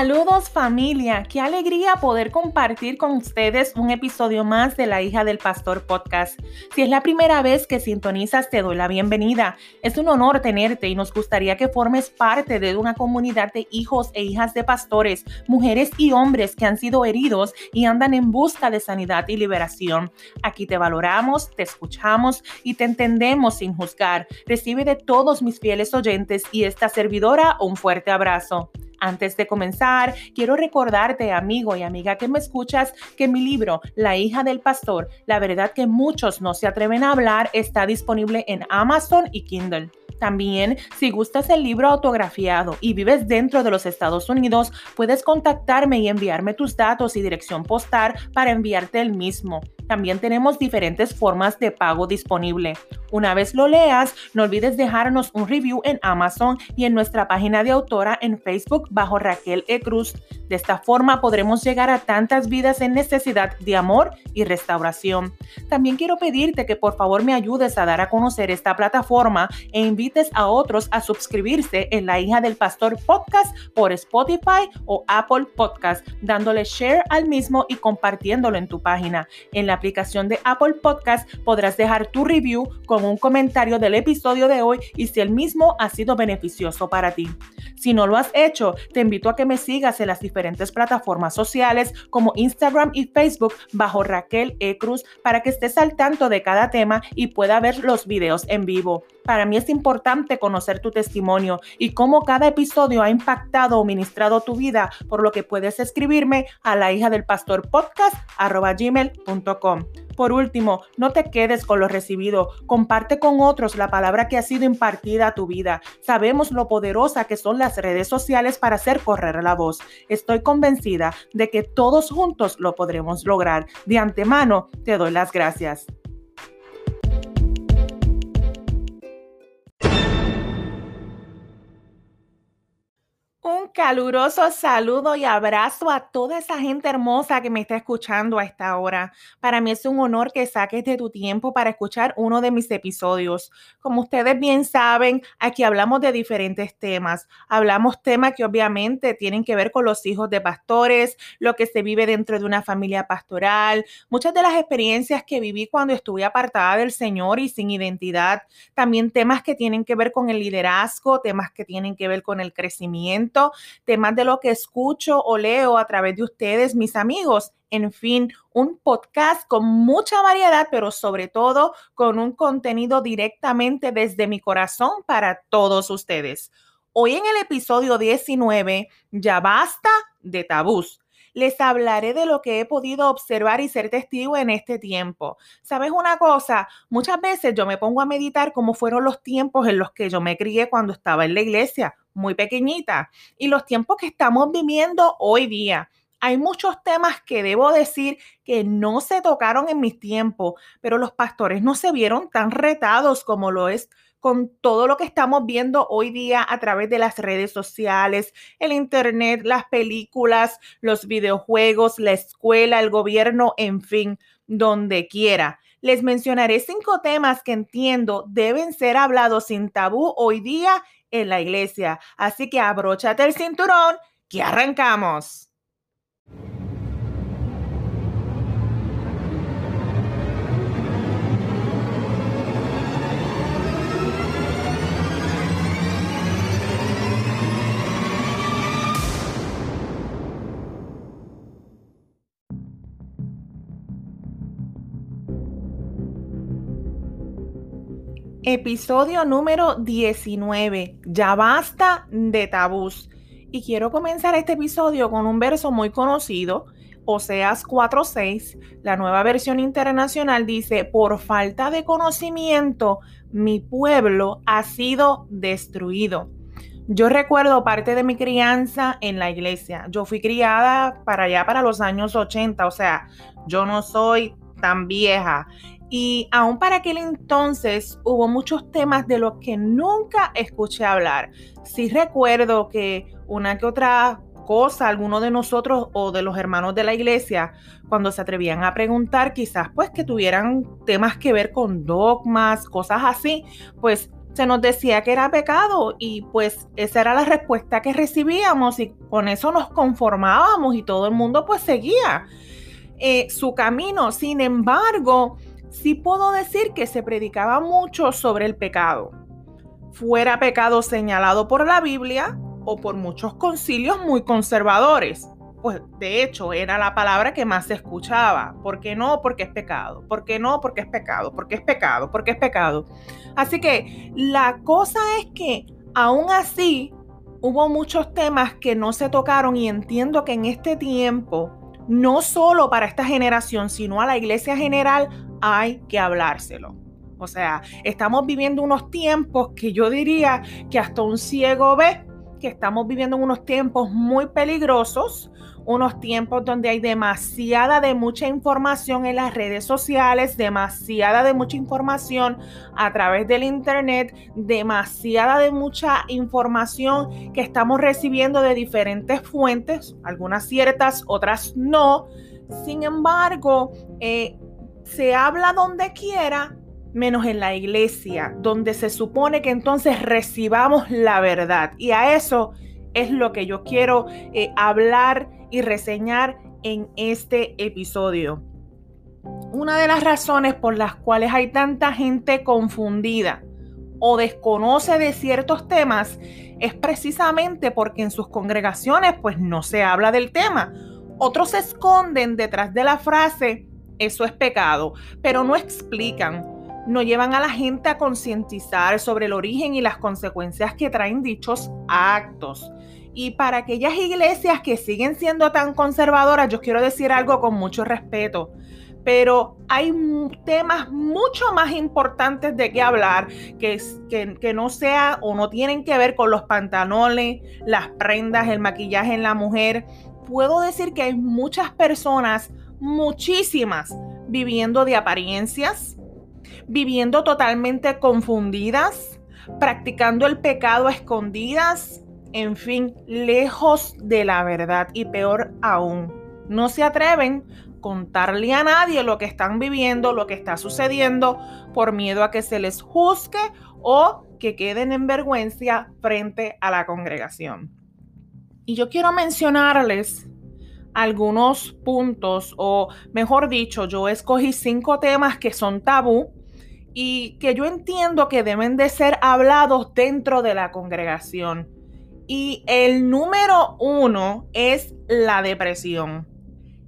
Saludos familia, qué alegría poder compartir con ustedes un episodio más de La hija del pastor podcast. Si es la primera vez que sintonizas, te doy la bienvenida. Es un honor tenerte y nos gustaría que formes parte de una comunidad de hijos e hijas de pastores, mujeres y hombres que han sido heridos y andan en busca de sanidad y liberación. Aquí te valoramos, te escuchamos y te entendemos sin juzgar. Recibe de todos mis fieles oyentes y esta servidora un fuerte abrazo. Antes de comenzar, quiero recordarte, amigo y amiga que me escuchas, que mi libro, La hija del pastor, la verdad que muchos no se atreven a hablar, está disponible en Amazon y Kindle. También, si gustas el libro autografiado y vives dentro de los Estados Unidos, puedes contactarme y enviarme tus datos y dirección postal para enviarte el mismo. También tenemos diferentes formas de pago disponible. Una vez lo leas, no olvides dejarnos un review en Amazon y en nuestra página de autora en Facebook bajo Raquel E. Cruz. De esta forma podremos llegar a tantas vidas en necesidad de amor y restauración. También quiero pedirte que por favor me ayudes a dar a conocer esta plataforma e invites a otros a suscribirse en La hija del pastor podcast por Spotify o Apple Podcast, dándole share al mismo y compartiéndolo en tu página. En la aplicación de Apple Podcast podrás dejar tu review con un comentario del episodio de hoy y si el mismo ha sido beneficioso para ti. Si no lo has hecho, te invito a que me sigas en las diferentes plataformas sociales como Instagram y Facebook bajo Raquel E. Cruz para que estés al tanto de cada tema y pueda ver los videos en vivo. Para mí es importante conocer tu testimonio y cómo cada episodio ha impactado o ministrado tu vida, por lo que puedes escribirme a la hija del pastor podcast. Por último, no te quedes con lo recibido, comparte con otros la palabra que ha sido impartida a tu vida. Sabemos lo poderosa que son las redes sociales para hacer correr la voz. Estoy convencida de que todos juntos lo podremos lograr. De antemano, te doy las gracias. Caluroso saludo y abrazo a toda esa gente hermosa que me está escuchando a esta hora. Para mí es un honor que saques de tu tiempo para escuchar uno de mis episodios. Como ustedes bien saben, aquí hablamos de diferentes temas. Hablamos temas que obviamente tienen que ver con los hijos de pastores, lo que se vive dentro de una familia pastoral, muchas de las experiencias que viví cuando estuve apartada del Señor y sin identidad. También temas que tienen que ver con el liderazgo, temas que tienen que ver con el crecimiento temas de lo que escucho o leo a través de ustedes, mis amigos. En fin, un podcast con mucha variedad, pero sobre todo con un contenido directamente desde mi corazón para todos ustedes. Hoy en el episodio 19, ya basta de tabús les hablaré de lo que he podido observar y ser testigo en este tiempo. ¿Sabes una cosa? Muchas veces yo me pongo a meditar cómo fueron los tiempos en los que yo me crié cuando estaba en la iglesia, muy pequeñita, y los tiempos que estamos viviendo hoy día. Hay muchos temas que debo decir que no se tocaron en mis tiempos, pero los pastores no se vieron tan retados como lo es con todo lo que estamos viendo hoy día a través de las redes sociales, el Internet, las películas, los videojuegos, la escuela, el gobierno, en fin, donde quiera. Les mencionaré cinco temas que entiendo deben ser hablados sin tabú hoy día en la iglesia. Así que abróchate el cinturón, que arrancamos. Episodio número 19. Ya basta de tabús. Y quiero comenzar este episodio con un verso muy conocido Oseas 4:6, la nueva versión internacional dice, por falta de conocimiento, mi pueblo ha sido destruido. Yo recuerdo parte de mi crianza en la iglesia. Yo fui criada para allá, para los años 80, o sea, yo no soy tan vieja. Y aún para aquel entonces hubo muchos temas de los que nunca escuché hablar. Sí recuerdo que una que otra cosa, alguno de nosotros o de los hermanos de la iglesia, cuando se atrevían a preguntar, quizás pues que tuvieran temas que ver con dogmas, cosas así, pues se nos decía que era pecado y pues esa era la respuesta que recibíamos y con eso nos conformábamos y todo el mundo pues seguía eh, su camino. Sin embargo, sí puedo decir que se predicaba mucho sobre el pecado. Fuera pecado señalado por la Biblia o por muchos concilios muy conservadores. Pues de hecho era la palabra que más se escuchaba. ¿Por qué no? Porque es pecado. ¿Por qué no? Porque es pecado. Porque es pecado. Porque es pecado. Así que la cosa es que aún así hubo muchos temas que no se tocaron y entiendo que en este tiempo, no solo para esta generación, sino a la iglesia general, hay que hablárselo. O sea, estamos viviendo unos tiempos que yo diría que hasta un ciego ve que estamos viviendo en unos tiempos muy peligrosos, unos tiempos donde hay demasiada de mucha información en las redes sociales, demasiada de mucha información a través del internet, demasiada de mucha información que estamos recibiendo de diferentes fuentes, algunas ciertas, otras no. Sin embargo, eh, se habla donde quiera, menos en la iglesia, donde se supone que entonces recibamos la verdad. Y a eso es lo que yo quiero eh, hablar y reseñar en este episodio. Una de las razones por las cuales hay tanta gente confundida o desconoce de ciertos temas es precisamente porque en sus congregaciones pues no se habla del tema. Otros se esconden detrás de la frase eso es pecado, pero no explican, no llevan a la gente a concientizar sobre el origen y las consecuencias que traen dichos actos. Y para aquellas iglesias que siguen siendo tan conservadoras, yo quiero decir algo con mucho respeto, pero hay temas mucho más importantes de qué hablar que, que, no sea o no tienen que ver con los pantalones, las prendas, el maquillaje en la mujer. Puedo decir que hay muchas personas muchísimas viviendo de apariencias, viviendo totalmente confundidas, practicando el pecado escondidas, en fin, lejos de la verdad y peor aún, no se atreven a contarle a nadie lo que están viviendo, lo que está sucediendo, por miedo a que se les juzgue o que queden en vergüenza frente a la congregación. Y yo quiero mencionarles algunos puntos, o mejor dicho, yo escogí cinco temas que son tabú y que yo entiendo que deben de ser hablados dentro de la congregación. Y el número uno es la depresión.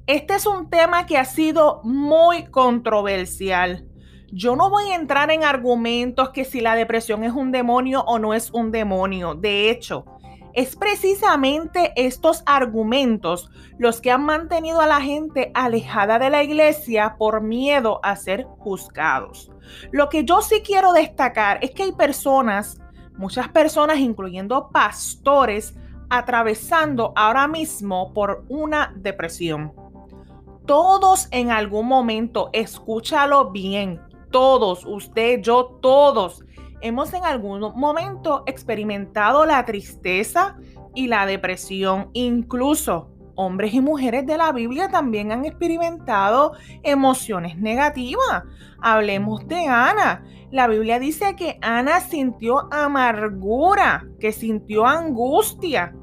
Este es un tema que ha sido muy controversial. Yo no voy a entrar en argumentos que si la depresión es un demonio o no es un demonio. De hecho, es precisamente estos argumentos los que han mantenido a la gente alejada de la iglesia por miedo a ser juzgados. Lo que yo sí quiero destacar es que hay personas, muchas personas, incluyendo pastores, atravesando ahora mismo por una depresión. Todos en algún momento, escúchalo bien, todos, usted, yo, todos hemos en algún momento experimentado la tristeza y la depresión. Incluso hombres y mujeres de la Biblia también han experimentado emociones negativas. Hablemos de Ana. La Biblia dice que Ana sintió amargura, que sintió angustia.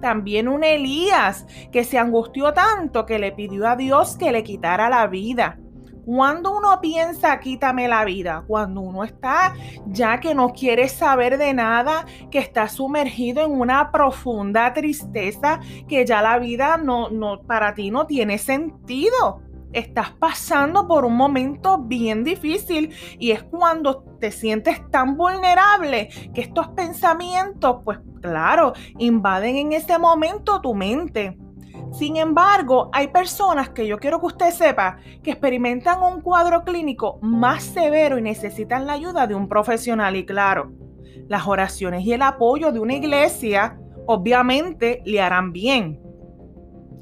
También un Elías que se angustió tanto que le pidió a Dios que le quitara la vida. Cuando uno piensa quítame la vida, cuando uno está ya que no quiere saber de nada, que está sumergido en una profunda tristeza, que ya la vida no, no para ti no tiene sentido. Estás pasando por un momento bien difícil y es cuando te sientes tan vulnerable que estos pensamientos, pues claro, invaden en ese momento tu mente Sin embargo, hay personas que yo quiero que usted sepa que experimentan un cuadro clínico más severo y necesitan la ayuda de un profesional. Y claro, las oraciones y el apoyo de una iglesia obviamente le harán bien.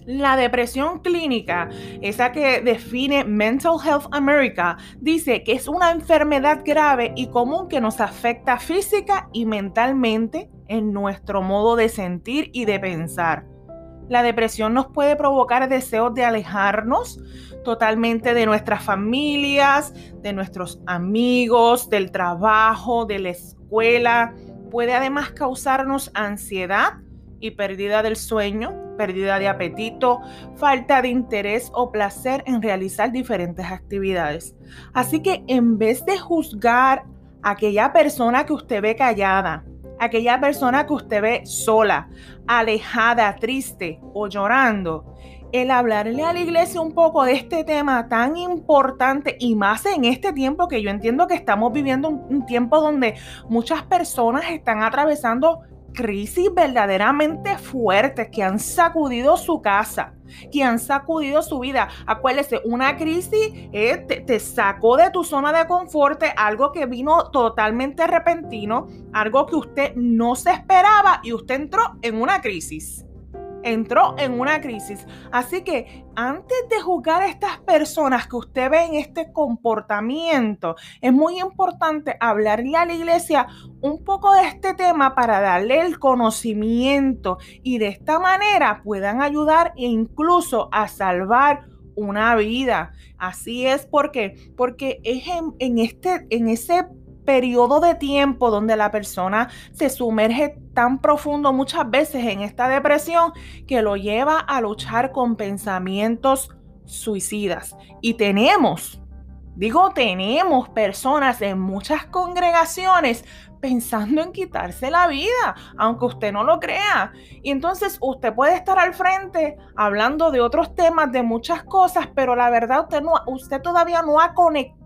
La depresión clínica, esa que define Mental Health America, dice que es una enfermedad grave y común que nos afecta física y mentalmente en nuestro modo de sentir y de pensar. La depresión nos puede provocar deseos de alejarnos totalmente de nuestras familias, de nuestros amigos, del trabajo, de la escuela. Puede además causarnos ansiedad y pérdida del sueño, pérdida de apetito, falta de interés o placer en realizar diferentes actividades. Así que en vez de juzgar a aquella persona que usted ve callada, aquella persona que usted ve sola, alejada, triste o llorando, el hablarle a la iglesia un poco de este tema tan importante y más en este tiempo que yo entiendo que estamos viviendo un, un tiempo donde muchas personas están atravesando crisis verdaderamente fuertes que han sacudido su casa, que han sacudido su vida. Acuérdese, una crisis eh, te, sacó de tu zona de confort, algo que vino totalmente repentino, algo que usted no se esperaba y usted entró en una crisis entró en una crisis. Así que antes de juzgar a estas personas que usted ve en este comportamiento, es muy importante hablarle a la iglesia un poco de este tema para darle el conocimiento y de esta manera puedan ayudar incluso a salvar una vida. Así es porque porque es en, en este en ese periodo de tiempo donde la persona se sumerge tan profundo muchas veces en esta depresión que lo lleva a luchar con pensamientos suicidas. Y tenemos, digo tenemos personas en muchas congregaciones pensando en quitarse la vida, aunque usted no lo crea. Y entonces usted puede estar al frente hablando de otros temas, de muchas cosas, pero la verdad usted, no, usted todavía no ha conectado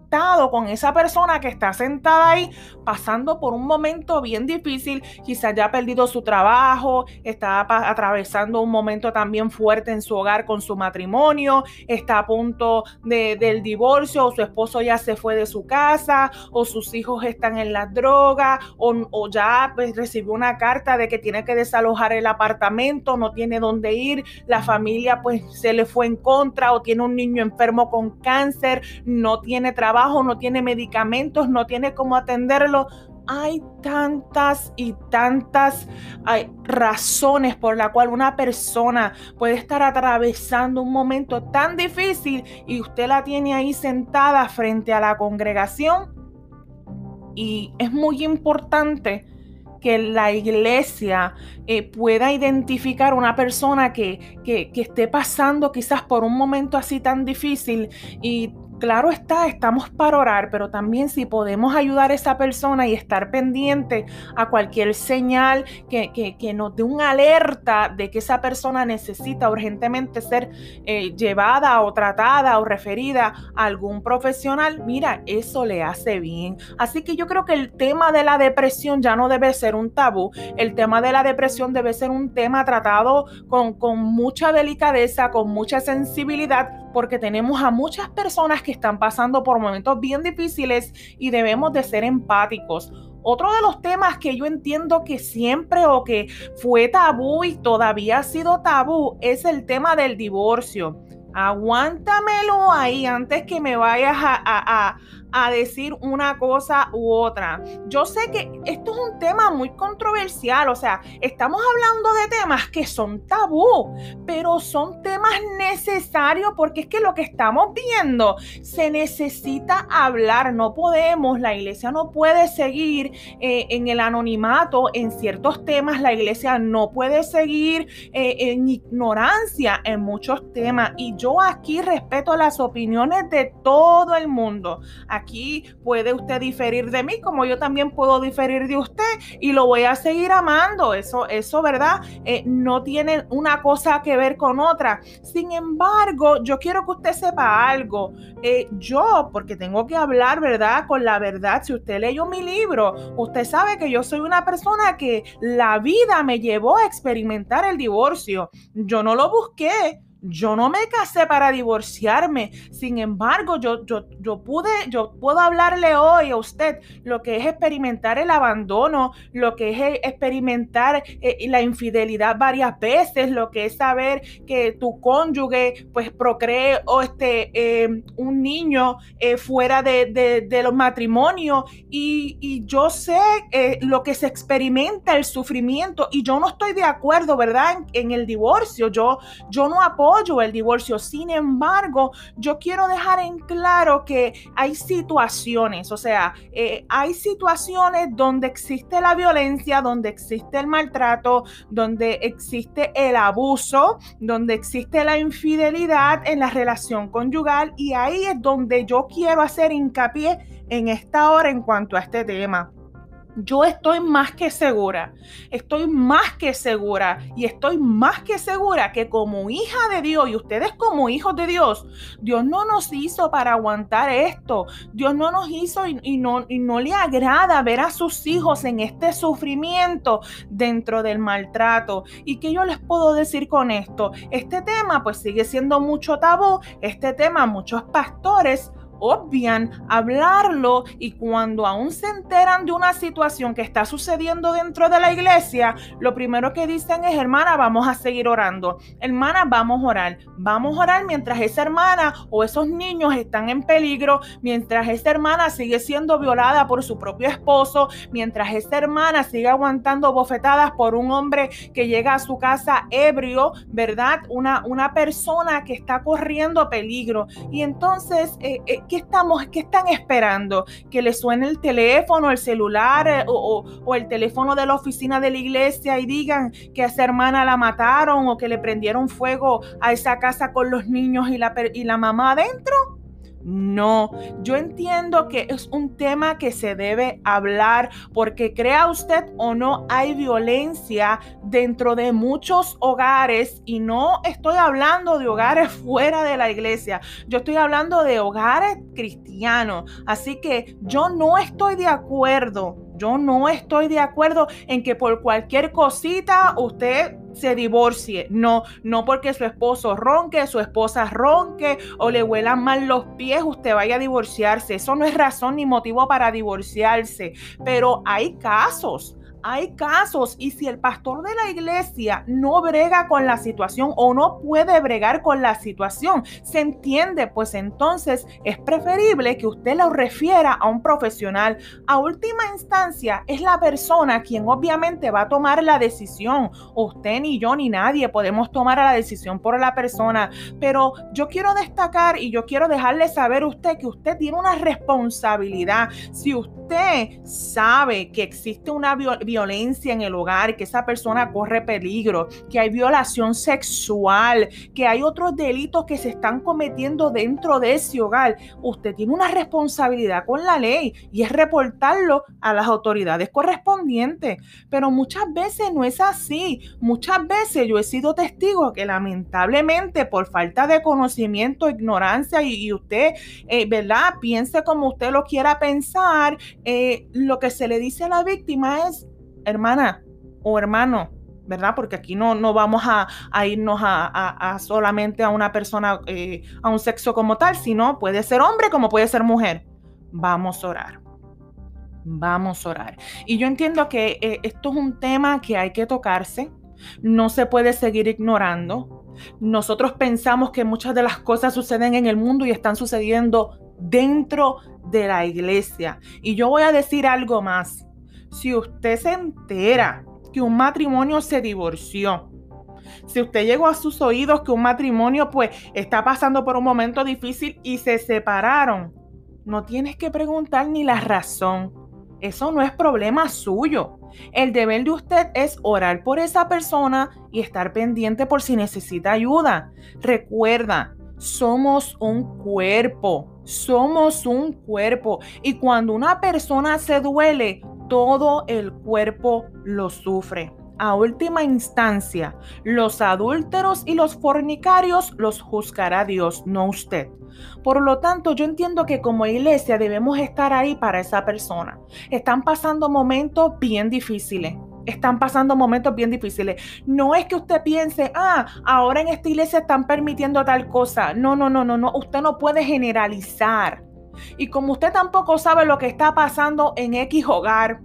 con esa persona que está sentada ahí pasando por un momento bien difícil, quizás ya ha perdido su trabajo, está atravesando un momento también fuerte en su hogar con su matrimonio, está a punto de, del divorcio, o su esposo ya se fue de su casa, o sus hijos están en la droga, o, o ya pues, recibió una carta de que tiene que desalojar el apartamento, no tiene dónde ir, la familia pues se le fue en contra, o tiene un niño enfermo con cáncer, no tiene trabajo no tiene medicamentos, no tiene cómo atenderlo. Hay tantas y tantas hay razones por la cual una persona puede estar atravesando un momento tan difícil y usted la tiene ahí sentada frente a la congregación. Y es muy importante que la iglesia eh, pueda identificar una persona que, que, que, esté pasando quizás por un momento así tan difícil y Claro está, estamos para orar, pero también si podemos ayudar a esa persona y estar pendiente a cualquier señal que, nos dé una alerta de que esa persona necesita urgentemente ser eh, llevada o tratada o referida a algún profesional, mira, eso le hace bien. Así que yo creo que el tema de la depresión ya no debe ser un tabú, el tema de la depresión debe ser un tema tratado con mucha delicadeza, con mucha sensibilidad, porque tenemos a muchas personas que están pasando por momentos bien difíciles y debemos de ser empáticos. Otro de los temas que yo entiendo que siempre o que fue tabú y todavía ha sido tabú es el tema del divorcio. Aguántamelo ahí antes que me vayas a, a decir una cosa u otra. Yo sé que esto es un tema muy controversial, o sea, estamos hablando de temas que son tabú, pero son temas necesarios porque es que lo que estamos viendo se necesita hablar, no podemos, la iglesia no puede seguir eh, en el anonimato en ciertos temas, la iglesia no puede seguir eh, en ignorancia en muchos temas. Y yo aquí respeto las opiniones de todo el mundo aquí puede usted diferir de mí como yo también puedo diferir de usted y lo voy a seguir amando. Eso, eso, ¿verdad? Eh, no tiene una cosa que ver con otra. Sin embargo, yo quiero que usted sepa algo. Eh, yo, porque tengo que hablar, ¿verdad? Con la verdad. Si usted leyó mi libro, usted sabe que yo soy una persona que la vida me llevó a experimentar el divorcio. Yo no lo busqué. Yo no me casé para divorciarme. Sin embargo, yo, yo, yo pude, yo puedo hablarle hoy a usted lo que es experimentar el abandono, lo que es experimentar eh, la infidelidad varias veces, lo que es saber que tu cónyuge pues procree o este, un niño eh, fuera de, los matrimonios. Y, yo sé eh, lo que se experimenta, el sufrimiento. Y yo no estoy de acuerdo, ¿verdad? En, el divorcio. Yo, yo no apoyo el divorcio. Sin embargo, yo quiero dejar en claro que hay situaciones, o sea, eh, hay situaciones donde existe la violencia, donde existe el maltrato, donde existe el abuso, donde existe la infidelidad en la relación conyugal y ahí es donde yo quiero hacer hincapié en esta hora en cuanto a este tema yo estoy más que segura, estoy más que segura y estoy más que segura que como hija de Dios y ustedes como hijos de Dios, Dios no nos hizo para aguantar esto. Dios no nos hizo y, no, y no le agrada ver a sus hijos en este sufrimiento dentro del maltrato. ¿Y qué yo les puedo decir con esto? Este tema pues sigue siendo mucho tabú. Este tema muchos pastores obvian hablarlo y cuando aún se enteran de una situación que está sucediendo dentro de la iglesia, lo primero que dicen es, hermana, vamos a seguir orando. Hermana, vamos a orar. Vamos a orar mientras esa hermana o esos niños están en peligro, mientras esa hermana sigue siendo violada por su propio esposo, mientras esa hermana sigue aguantando bofetadas por un hombre que llega a su casa ebrio, ¿verdad? Una, una persona que está corriendo peligro. Y entonces, eh, eh, ¿qué estamos, qué están esperando? ¿Que le suene el teléfono, el celular eh, o, el teléfono de la oficina de la iglesia y digan que a esa hermana la mataron o que le prendieron fuego a esa casa con los niños y la, y la mamá adentro? No, yo entiendo que es un tema que se debe hablar porque crea usted o no hay violencia dentro de muchos hogares y no estoy hablando de hogares fuera de la iglesia, yo estoy hablando de hogares cristianos. Así que yo no estoy de acuerdo yo no estoy de acuerdo en que por cualquier cosita usted se divorcie. No, no porque su esposo ronque, su esposa ronque o le huelan mal los pies, usted vaya a divorciarse. Eso no es razón ni motivo para divorciarse. Pero hay casos hay casos y si el pastor de la iglesia no brega con la situación o no puede bregar con la situación, se entiende, pues entonces es preferible que usted lo refiera a un profesional. A última instancia, es la persona quien obviamente va a tomar la decisión. Usted ni yo ni nadie podemos tomar la decisión por la persona, pero yo quiero destacar y yo quiero dejarle saber a usted que usted tiene una responsabilidad. Si usted sabe que existe una violencia, violencia en el hogar, que esa persona corre peligro, que hay violación sexual, que hay otros delitos que se están cometiendo dentro de ese hogar, usted tiene una responsabilidad con la ley y es reportarlo a las autoridades correspondientes. Pero muchas veces no es así. Muchas veces yo he sido testigo que lamentablemente por falta de conocimiento, ignorancia y, usted, eh, ¿verdad? Piense como usted lo quiera pensar, eh, lo que se le dice a la víctima es hermana o hermano, ¿verdad? Porque aquí no, no vamos a, irnos a, solamente a una persona, eh, a un sexo como tal, sino puede ser hombre como puede ser mujer. Vamos a orar. Vamos a orar. Y yo entiendo que eh, esto es un tema que hay que tocarse. No se puede seguir ignorando. Nosotros pensamos que muchas de las cosas suceden en el mundo y están sucediendo dentro de la iglesia. Y yo voy a decir algo más si usted se entera que un matrimonio se divorció, si usted llegó a sus oídos que un matrimonio pues está pasando por un momento difícil y se separaron, no tienes que preguntar ni la razón. Eso no es problema suyo. El deber de usted es orar por esa persona y estar pendiente por si necesita ayuda. Recuerda, somos un cuerpo Somos un cuerpo y cuando una persona se duele, todo el cuerpo lo sufre. A última instancia, los adúlteros y los fornicarios los juzgará Dios, no usted. Por lo tanto, yo entiendo que como iglesia debemos estar ahí para esa persona. Están pasando momentos bien difíciles están pasando momentos bien difíciles. No es que usted piense, ah, ahora en esta iglesia están permitiendo tal cosa. No, no, no, no, no. Usted no puede generalizar. Y como usted tampoco sabe lo que está pasando en X hogar,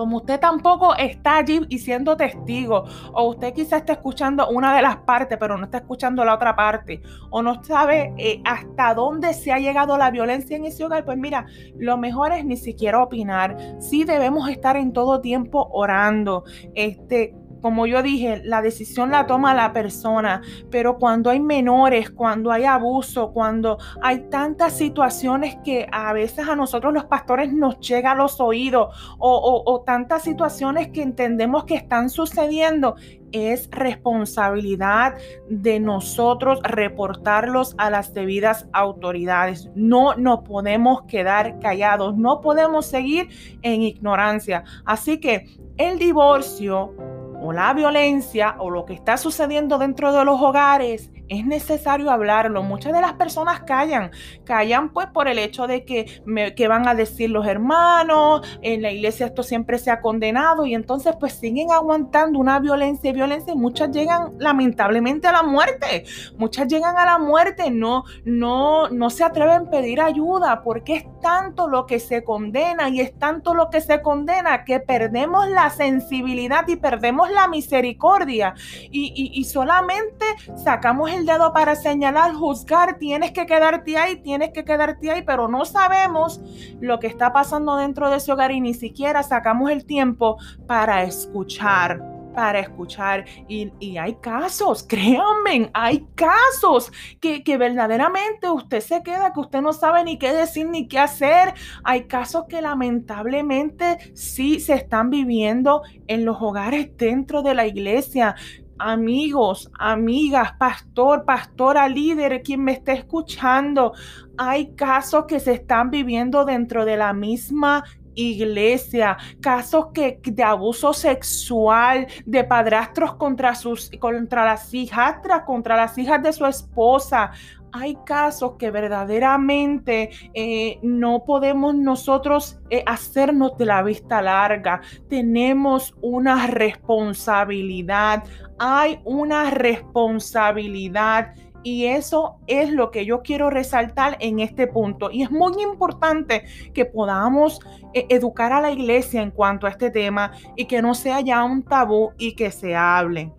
como usted tampoco está allí y siendo testigo, o usted quizá está escuchando una de las partes, pero no está escuchando la otra parte, o no sabe eh, hasta dónde se ha llegado la violencia en ese hogar, pues mira, lo mejor es ni siquiera opinar. Sí debemos estar en todo tiempo orando, este, como yo dije, la decisión la toma la persona, pero cuando hay menores, cuando hay abuso, cuando hay tantas situaciones que a veces a nosotros los pastores nos llega a los oídos o, tantas situaciones que entendemos que están sucediendo, es responsabilidad de nosotros reportarlos a las debidas autoridades. No nos podemos quedar callados, no podemos seguir en ignorancia. Así que el divorcio o la violencia o lo que está sucediendo dentro de los hogares es necesario hablarlo. Muchas de las personas callan, callan pues por el hecho de que, me, que van a decir los hermanos, en la iglesia esto siempre se ha condenado y entonces pues siguen aguantando una violencia y violencia muchas llegan lamentablemente a la muerte, muchas llegan a la muerte, no, no, no se atreven a pedir ayuda porque es tanto lo que se condena y es tanto lo que se condena que perdemos la sensibilidad y perdemos la misericordia. Y, solamente sacamos el dedo para señalar, juzgar, tienes que quedarte ahí, tienes que quedarte ahí, pero no sabemos lo que está pasando dentro de ese hogar y ni siquiera sacamos el tiempo para escuchar para escuchar. Y, hay casos, créanme, hay casos que, que, verdaderamente usted se queda, que usted no sabe ni qué decir ni qué hacer. Hay casos que lamentablemente sí se están viviendo en los hogares dentro de la iglesia amigos, amigas, pastor, pastora, líder, quien me esté escuchando, hay casos que se están viviendo dentro de la misma iglesia, casos que, de abuso sexual, de padrastros contra, sus, contra las hijastras, contra las hijas de su esposa hay casos que verdaderamente eh, no podemos nosotros eh, hacernos de la vista larga. Tenemos una responsabilidad. Hay una responsabilidad. Y eso es lo que yo quiero resaltar en este punto. Y es muy importante que podamos eh, educar a la iglesia en cuanto a este tema y que no sea ya un tabú y que se hable.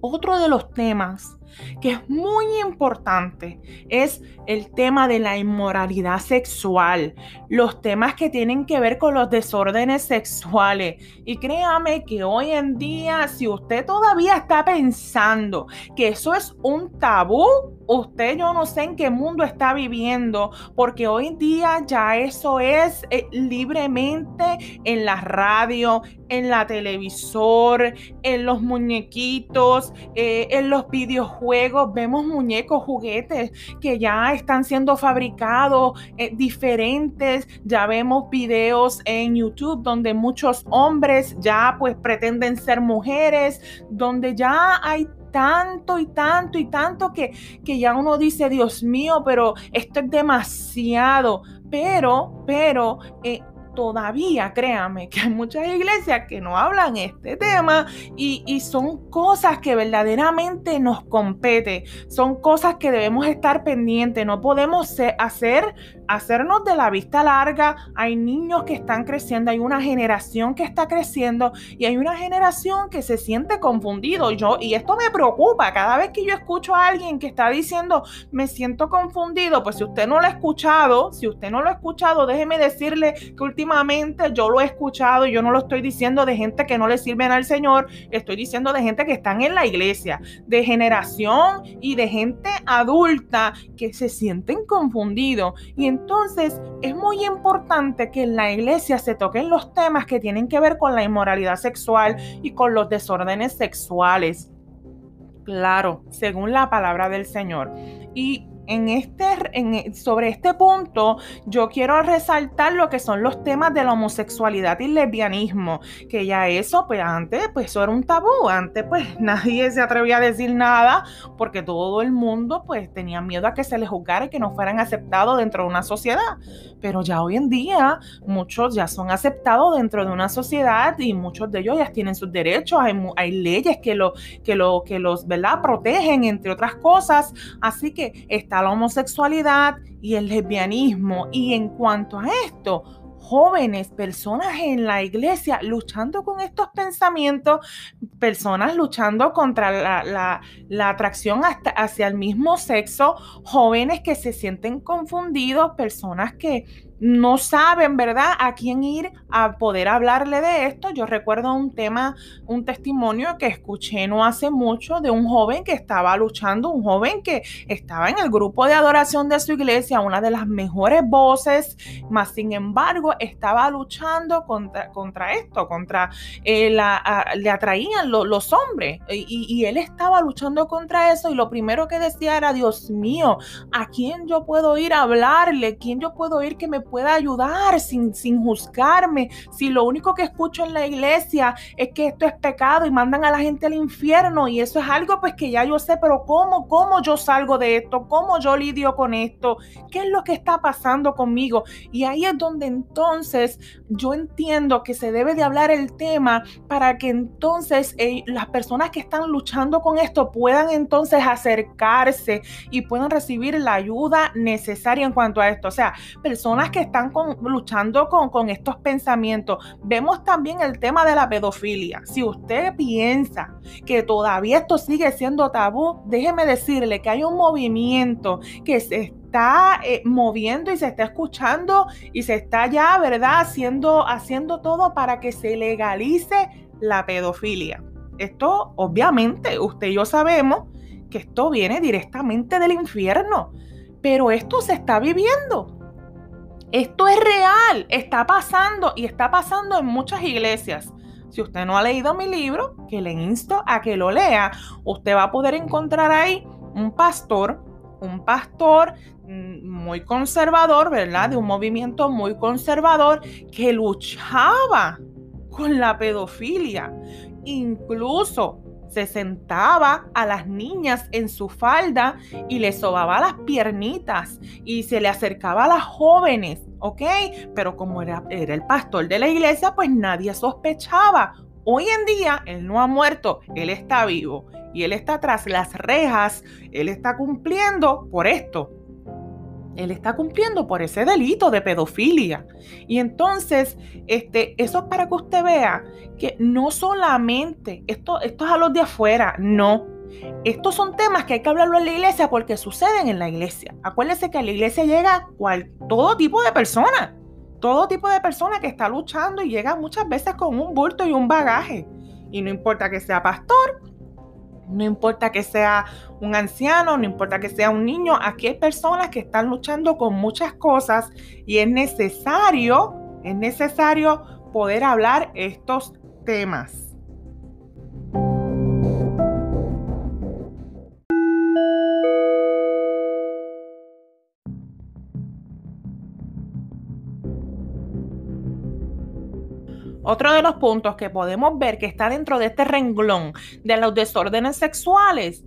Otro de los temas que es muy importante es el tema de la inmoralidad sexual, los temas que tienen que ver con los desórdenes sexuales. Y créame que hoy en día, si usted todavía está pensando que eso es un tabú, usted yo no sé en qué mundo está viviendo, porque hoy en día ya eso es eh, libremente en la radio, en la televisor, en los muñequitos, eh, en los videojuegos vemos muñecos, juguetes que ya están siendo fabricados eh, diferentes. Ya vemos videos en YouTube donde muchos hombres ya pues pretenden ser mujeres, donde ya hay tanto y tanto y tanto que, que ya uno dice, Dios mío, pero esto es demasiado. Pero, pero, eh, todavía, créame, que hay muchas iglesias que no hablan este tema y, son cosas que verdaderamente nos compete, son cosas que debemos estar pendientes, no podemos hacer hacernos de la vista larga. Hay niños que están creciendo, hay una generación que está creciendo y hay una generación que se siente confundido. Yo, y esto me preocupa cada vez que yo escucho a alguien que está diciendo me siento confundido, pues si usted no lo ha escuchado, si usted no lo ha escuchado, déjeme decirle que últimamente yo lo he escuchado y yo no lo estoy diciendo de gente que no le sirven al Señor, estoy diciendo de gente que están en la iglesia, de generación y de gente adulta que se sienten confundidos. Entonces es muy importante que en la iglesia se toquen los temas que tienen que ver con la inmoralidad sexual y con los desórdenes sexuales. Claro, según la palabra del Señor. Y en este, en, sobre este punto, yo quiero resaltar lo que son los temas de la homosexualidad y lesbianismo, que ya eso, pues antes, pues eso era un tabú, antes pues nadie se atrevía a decir nada porque todo el mundo pues tenía miedo a que se les juzgara y que no fueran aceptados dentro de una sociedad. Pero ya hoy en día muchos ya son aceptados dentro de una sociedad y muchos de ellos ya tienen sus derechos, hay, hay leyes que, lo, que, lo, que los, ¿verdad? Protegen, entre otras cosas. Así que está la homosexualidad y el lesbianismo. Y en cuanto a esto, jóvenes, personas en la iglesia luchando con estos pensamientos, personas luchando contra la, atracción hasta hacia el mismo sexo, jóvenes que se sienten confundidos, personas que no saben, ¿verdad?, a quién ir a poder hablarle de esto. Yo recuerdo un tema, un testimonio que escuché no hace mucho de un joven que estaba luchando, un joven que estaba en el grupo de adoración de su iglesia, una de las mejores voces, más sin embargo estaba luchando contra, contra esto, contra eh, la, le atraían los hombres y, y él estaba luchando contra eso y lo primero que decía era, Dios mío, ¿a quién yo puedo ir a hablarle? ¿Quién yo puedo ir que me pueda ayudar sin, sin juzgarme. Si lo único que escucho en la iglesia es que esto es pecado y mandan a la gente al infierno y eso es algo pues que ya yo sé, pero ¿cómo? ¿Cómo yo salgo de esto? ¿Cómo yo lidio con esto? ¿Qué es lo que está pasando conmigo? Y ahí es donde entonces yo entiendo que se debe de hablar el tema para que entonces eh, las personas que están luchando con esto puedan entonces acercarse y puedan recibir la ayuda necesaria en cuanto a esto. O sea, personas que están luchando con, estos pensamientos. Vemos también el tema de la pedofilia. Si usted piensa que todavía esto sigue siendo tabú, déjeme decirle que hay un movimiento que se está eh, moviendo y se está escuchando y se está ya, ¿verdad?, haciendo, haciendo todo para que se legalice la pedofilia. Esto, obviamente, usted y yo sabemos que esto viene directamente del infierno, pero esto se está viviendo. Esto es real, está pasando y está pasando en muchas iglesias. Si usted no ha leído mi libro, que le insto a que lo lea, usted va a poder encontrar ahí un pastor, un pastor mm, muy conservador, ¿verdad? De un movimiento muy conservador que luchaba con la pedofilia. Incluso se sentaba a las niñas en su falda y le sobaba las piernitas y se le acercaba a las jóvenes, ¿ok? Pero como era, era el pastor de la iglesia, pues nadie sospechaba. Hoy en día él no ha muerto, él está vivo y él está tras las rejas, él está cumpliendo por esto, él está cumpliendo por ese delito de pedofilia. Y entonces, este, eso es para que usted vea que no solamente, esto, esto es a los de afuera, no. Estos son temas que hay que hablarlo en la iglesia porque suceden en la iglesia. Acuérdense que a la iglesia llega cual, todo tipo de personas, todo tipo de personas que está luchando y llega muchas veces con un bulto y un bagaje. Y no importa que sea pastor, no importa que sea un anciano, no importa que sea un niño, aquí hay personas que están luchando con muchas cosas y es necesario, es necesario poder hablar estos temas. Otro de los puntos que podemos ver que está dentro de este renglón de los desórdenes sexuales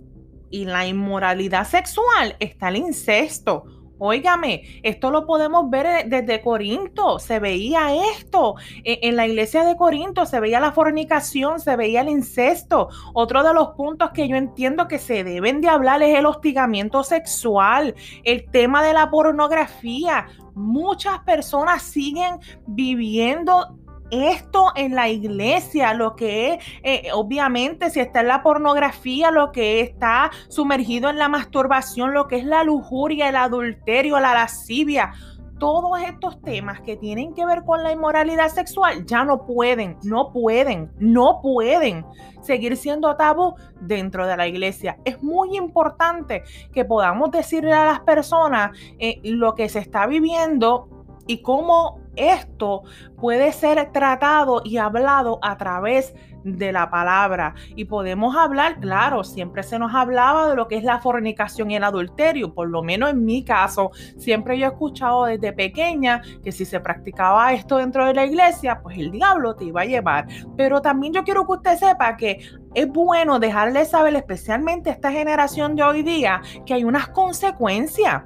y la inmoralidad sexual está el incesto. Óigame, esto lo podemos ver desde Corinto, se veía esto. E, en, la iglesia de Corinto se veía la fornicación, se veía el incesto. Otro de los puntos que yo entiendo que se deben de hablar es el hostigamiento sexual, el tema de la pornografía. Muchas personas siguen viviendo esto en la iglesia, lo que es, eh, obviamente, si está en la pornografía, lo que está sumergido en la masturbación, lo que es la lujuria, el adulterio, la lascivia, todos estos temas que tienen que ver con la inmoralidad sexual ya no pueden, no pueden, no pueden seguir siendo tabú dentro de la iglesia. Es muy importante que podamos decirle a las personas eh, lo que se está viviendo y cómo esto puede ser tratado y hablado a través de la palabra. Y podemos hablar, claro, siempre se nos hablaba de lo que es la fornicación y el adulterio, por lo menos en mi caso, siempre yo he escuchado desde pequeña que si se practicaba esto dentro de la iglesia, pues el diablo te iba a llevar. Pero también yo quiero que usted sepa que es bueno dejarle saber, especialmente a esta generación de hoy día, que hay unas consecuencias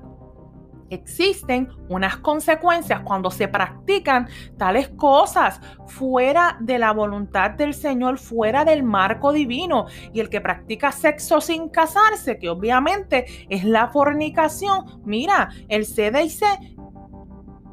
existen unas consecuencias cuando se practican tales cosas fuera de la voluntad del Señor, fuera del marco divino. Y el que practica sexo sin casarse, que obviamente es la fornicación, mira, el CDC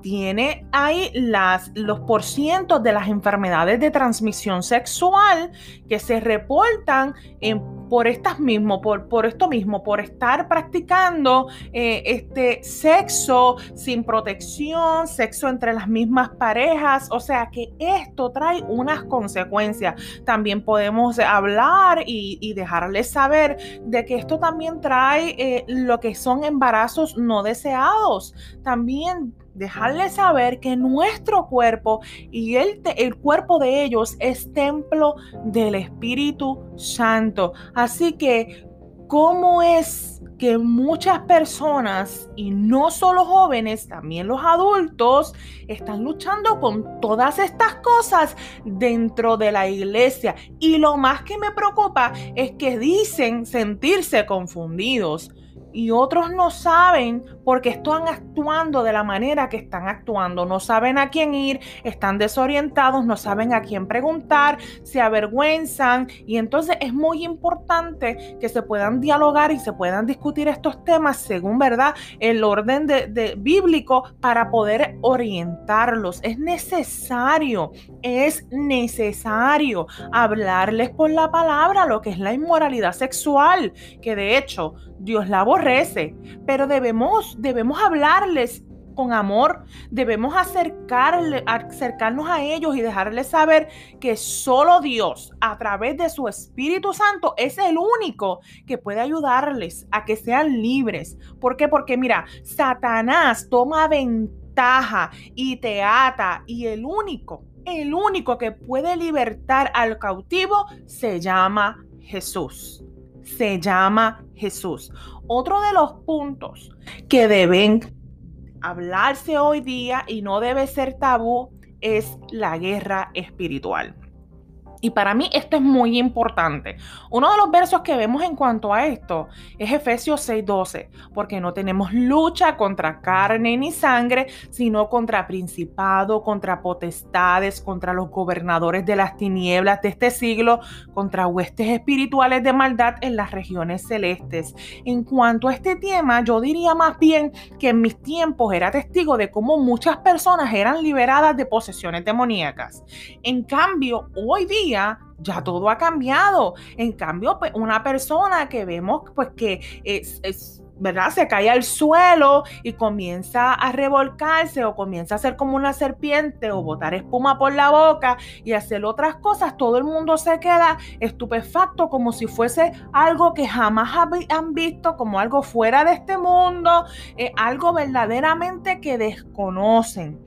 tiene ahí las, los porcientos de las enfermedades de transmisión sexual que se reportan en por estas mismo, por, por esto mismo, por estar practicando eh, este sexo sin protección, sexo entre las mismas parejas. O sea que esto trae unas consecuencias. También podemos hablar y, y dejarles saber de que esto también trae eh, lo que son embarazos no deseados. También dejarles saber que nuestro cuerpo y el, el cuerpo de ellos es templo del Espíritu Santo. Así que, ¿cómo es que muchas personas, y no solo jóvenes, también los adultos, están luchando con todas estas cosas dentro de la iglesia? Y lo más que me preocupa es que dicen sentirse confundidos y otros no saben porque están actuando de la manera que están actuando. No saben a quién ir, están desorientados, no saben a quién preguntar, se avergüenzan y entonces es muy importante que se puedan dialogar y se puedan discutir estos temas según, ¿verdad? El orden de, bíblico para poder orientarlos. Es necesario, es necesario hablarles por la palabra lo que es la inmoralidad sexual, que de hecho Dios la aborrece, pero debemos, debemos hablarles con amor, debemos acercarle, acercarnos a ellos y dejarles saber que solo Dios, a través de su Espíritu Santo, es el único que puede ayudarles a que sean libres. ¿Por qué? Porque mira, Satanás toma ventaja y te ata y el único, el único que puede libertar al cautivo se llama Jesús se llama Jesús. Otro de los puntos que deben hablarse hoy día y no debe ser tabú es la guerra espiritual. Y para mí esto es muy importante. Uno de los versos que vemos en cuanto a esto es Efesios 6:12, porque no tenemos lucha contra carne ni sangre, sino contra principado, contra potestades, contra los gobernadores de las tinieblas de este siglo, contra huestes espirituales de maldad en las regiones celestes. En cuanto a este tema, yo diría más bien que en mis tiempos era testigo de cómo muchas personas eran liberadas de posesiones demoníacas. En cambio, hoy día ya todo ha cambiado. En cambio, pues una persona que vemos pues que es, ¿verdad? Se cae al suelo y comienza a revolcarse o comienza a ser como una serpiente o botar espuma por la boca y hacer otras cosas, todo el mundo se queda estupefacto como si fuese algo que jamás han visto, como algo fuera de este mundo, eh, algo verdaderamente que desconocen.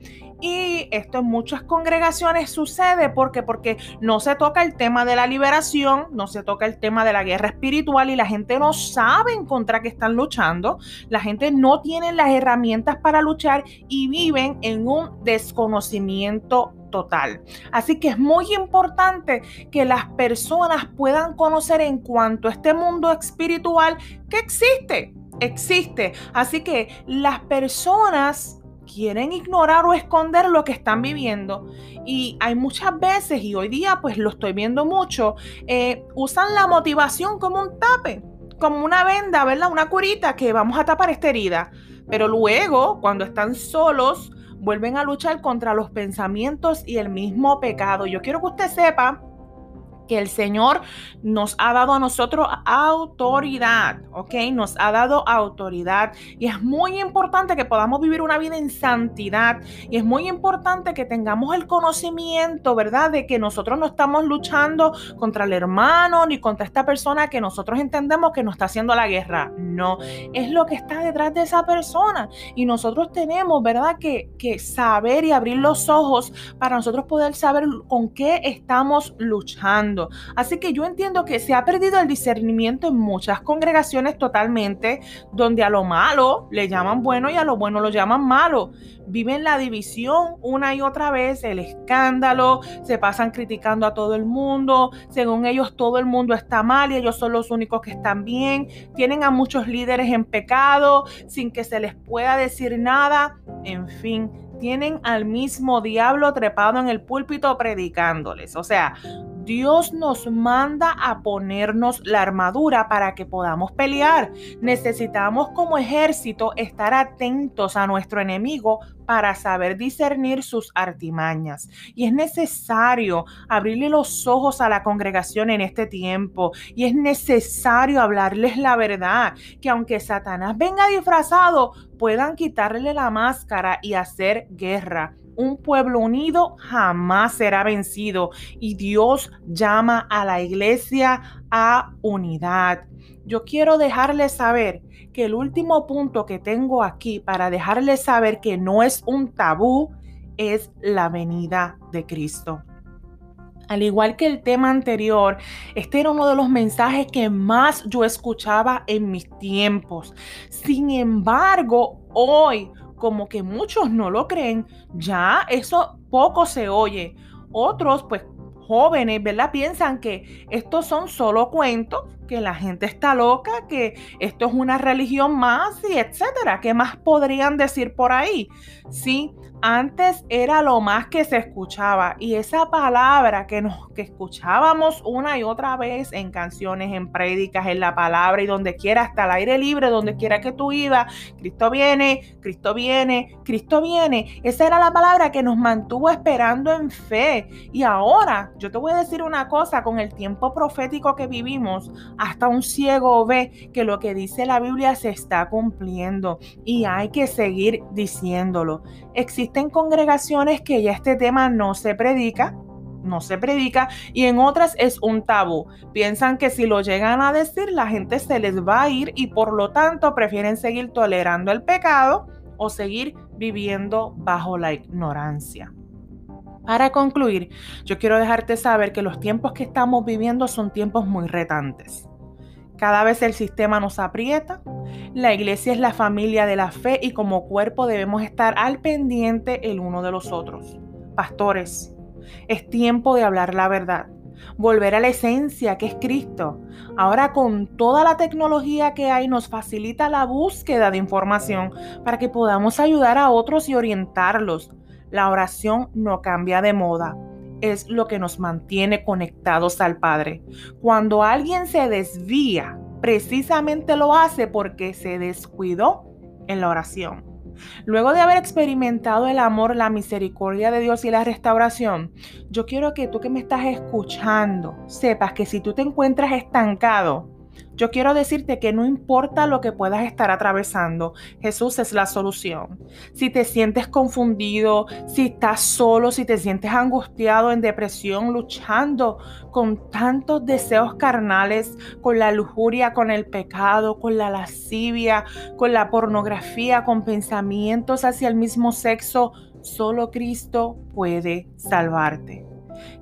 Y esto en muchas congregaciones sucede porque, porque no se toca el tema de la liberación, no se toca el tema de la guerra espiritual y la gente no sabe contra que están luchando. La gente no tiene las herramientas para luchar y viven en un desconocimiento total. Así que es muy importante que las personas puedan conocer en cuanto a este mundo espiritual que existe, existe. Así que las personas quieren ignorar o esconder lo que están viviendo. Y hay muchas veces, y hoy día pues lo estoy viendo mucho, eh, usan la motivación como un tape, como una venda, ¿verdad? Una curita que vamos a tapar esta herida. Pero luego, cuando están solos, vuelven a luchar contra los pensamientos y el mismo pecado. Yo quiero que usted sepa el Señor nos ha dado a nosotros autoridad, ¿ok? Nos ha dado autoridad y es muy importante que podamos vivir una vida en santidad y es muy importante que tengamos el conocimiento, ¿verdad? De que nosotros no estamos luchando contra el hermano ni contra esta persona que nosotros entendemos que nos está haciendo la guerra. No, es lo que está detrás de esa persona y nosotros tenemos, ¿verdad? Que saber y abrir los ojos para nosotros poder saber con qué estamos luchando. Así que yo entiendo que se ha perdido el discernimiento en muchas congregaciones totalmente, donde a lo malo le llaman bueno y a lo bueno lo llaman malo. Viven la división una y otra vez, el escándalo, se pasan criticando a todo el mundo, según ellos todo el mundo está mal y ellos son los únicos que están bien, tienen a muchos líderes en pecado sin que se les pueda decir nada, en fin, tienen al mismo diablo trepado en el púlpito predicándoles. O sea, Dios nos manda a ponernos la armadura para que podamos pelear. Necesitamos como ejército estar atentos a nuestro enemigo para saber discernir sus artimañas. Y es necesario abrirle los ojos a la congregación en este tiempo. Y es necesario hablarles la verdad, que aunque Satanás venga disfrazado, puedan quitarle la máscara y hacer guerra. Un pueblo unido jamás será vencido y Dios llama a la iglesia a unidad. Yo quiero dejarles saber que el último punto que tengo aquí para dejarles saber que no es un tabú es la venida de Cristo. Al igual que el tema anterior, este era uno de los mensajes que más yo escuchaba en mis tiempos. Sin embargo, hoy como que muchos no lo creen, ya eso poco se oye. Otros, pues jóvenes, ¿verdad? Piensan que estos son solo cuentos, que la gente está loca, que esto es una religión más y etcétera. ¿Qué más podrían decir por ahí? Sí, antes era lo más que se escuchaba y esa palabra que nos que escuchábamos una y otra vez en canciones, en prédicas, en la palabra y donde quiera, hasta el aire libre, donde quiera que tú ibas, Cristo viene, Cristo viene, Cristo viene. Esa era la palabra que nos mantuvo esperando en fe. Y ahora, yo te voy a decir una cosa, con el tiempo profético que vivimos, hasta un ciego ve que lo que dice la Biblia se está cumpliendo y hay que seguir diciéndolo. Existe en congregaciones que ya este tema no se predica, no se predica y en otras es un tabú. Piensan que si lo llegan a decir la gente se les va a ir y por lo tanto prefieren seguir tolerando el pecado o seguir viviendo bajo la ignorancia. Para concluir, yo quiero dejarte saber que los tiempos que estamos viviendo son tiempos muy retantes. Cada vez el sistema nos aprieta. La iglesia es la familia de la fe y como cuerpo debemos estar al pendiente el uno de los otros. Pastores, es tiempo de hablar la verdad, volver a la esencia que es Cristo. Ahora con toda la tecnología que hay nos facilita la búsqueda de información para que podamos ayudar a otros y orientarlos. La oración no cambia de moda es lo que nos mantiene conectados al Padre. Cuando alguien se desvía, precisamente lo hace porque se descuidó en la oración. Luego de haber experimentado el amor, la misericordia de Dios y la restauración, yo quiero que tú que me estás escuchando sepas que si tú te encuentras estancado, yo quiero decirte que no importa lo que puedas estar atravesando, Jesús es la solución. Si te sientes confundido, si estás solo, si te sientes angustiado, en depresión, luchando con tantos deseos carnales, con la lujuria, con el pecado, con la lascivia, con la pornografía, con pensamientos hacia el mismo sexo, solo Cristo puede salvarte.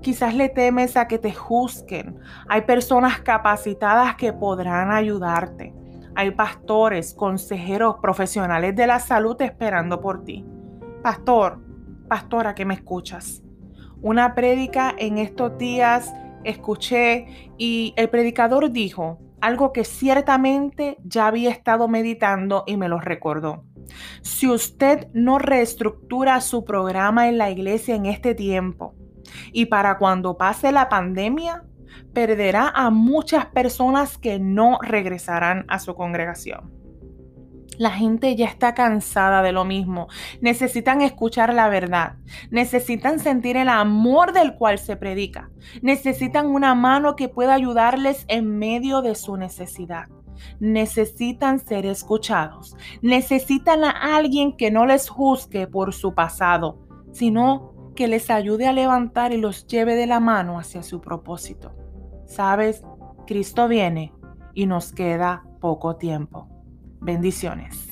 Quizás le temes a que te juzguen. Hay personas capacitadas que podrán ayudarte. Hay pastores, consejeros, profesionales de la salud esperando por ti. Pastor, pastora que me escuchas. Una prédica en estos días escuché y el predicador dijo algo que ciertamente ya había estado meditando y me lo recordó. Si usted no reestructura su programa en la iglesia en este tiempo, y para cuando pase la pandemia, perderá a muchas personas que no regresarán a su congregación. La gente ya está cansada de lo mismo. Necesitan escuchar la verdad. Necesitan sentir el amor del cual se predica. Necesitan una mano que pueda ayudarles en medio de su necesidad. Necesitan ser escuchados. Necesitan a alguien que no les juzgue por su pasado, sino que les ayude a levantar y los lleve de la mano hacia su propósito. Sabes, Cristo viene y nos queda poco tiempo. Bendiciones.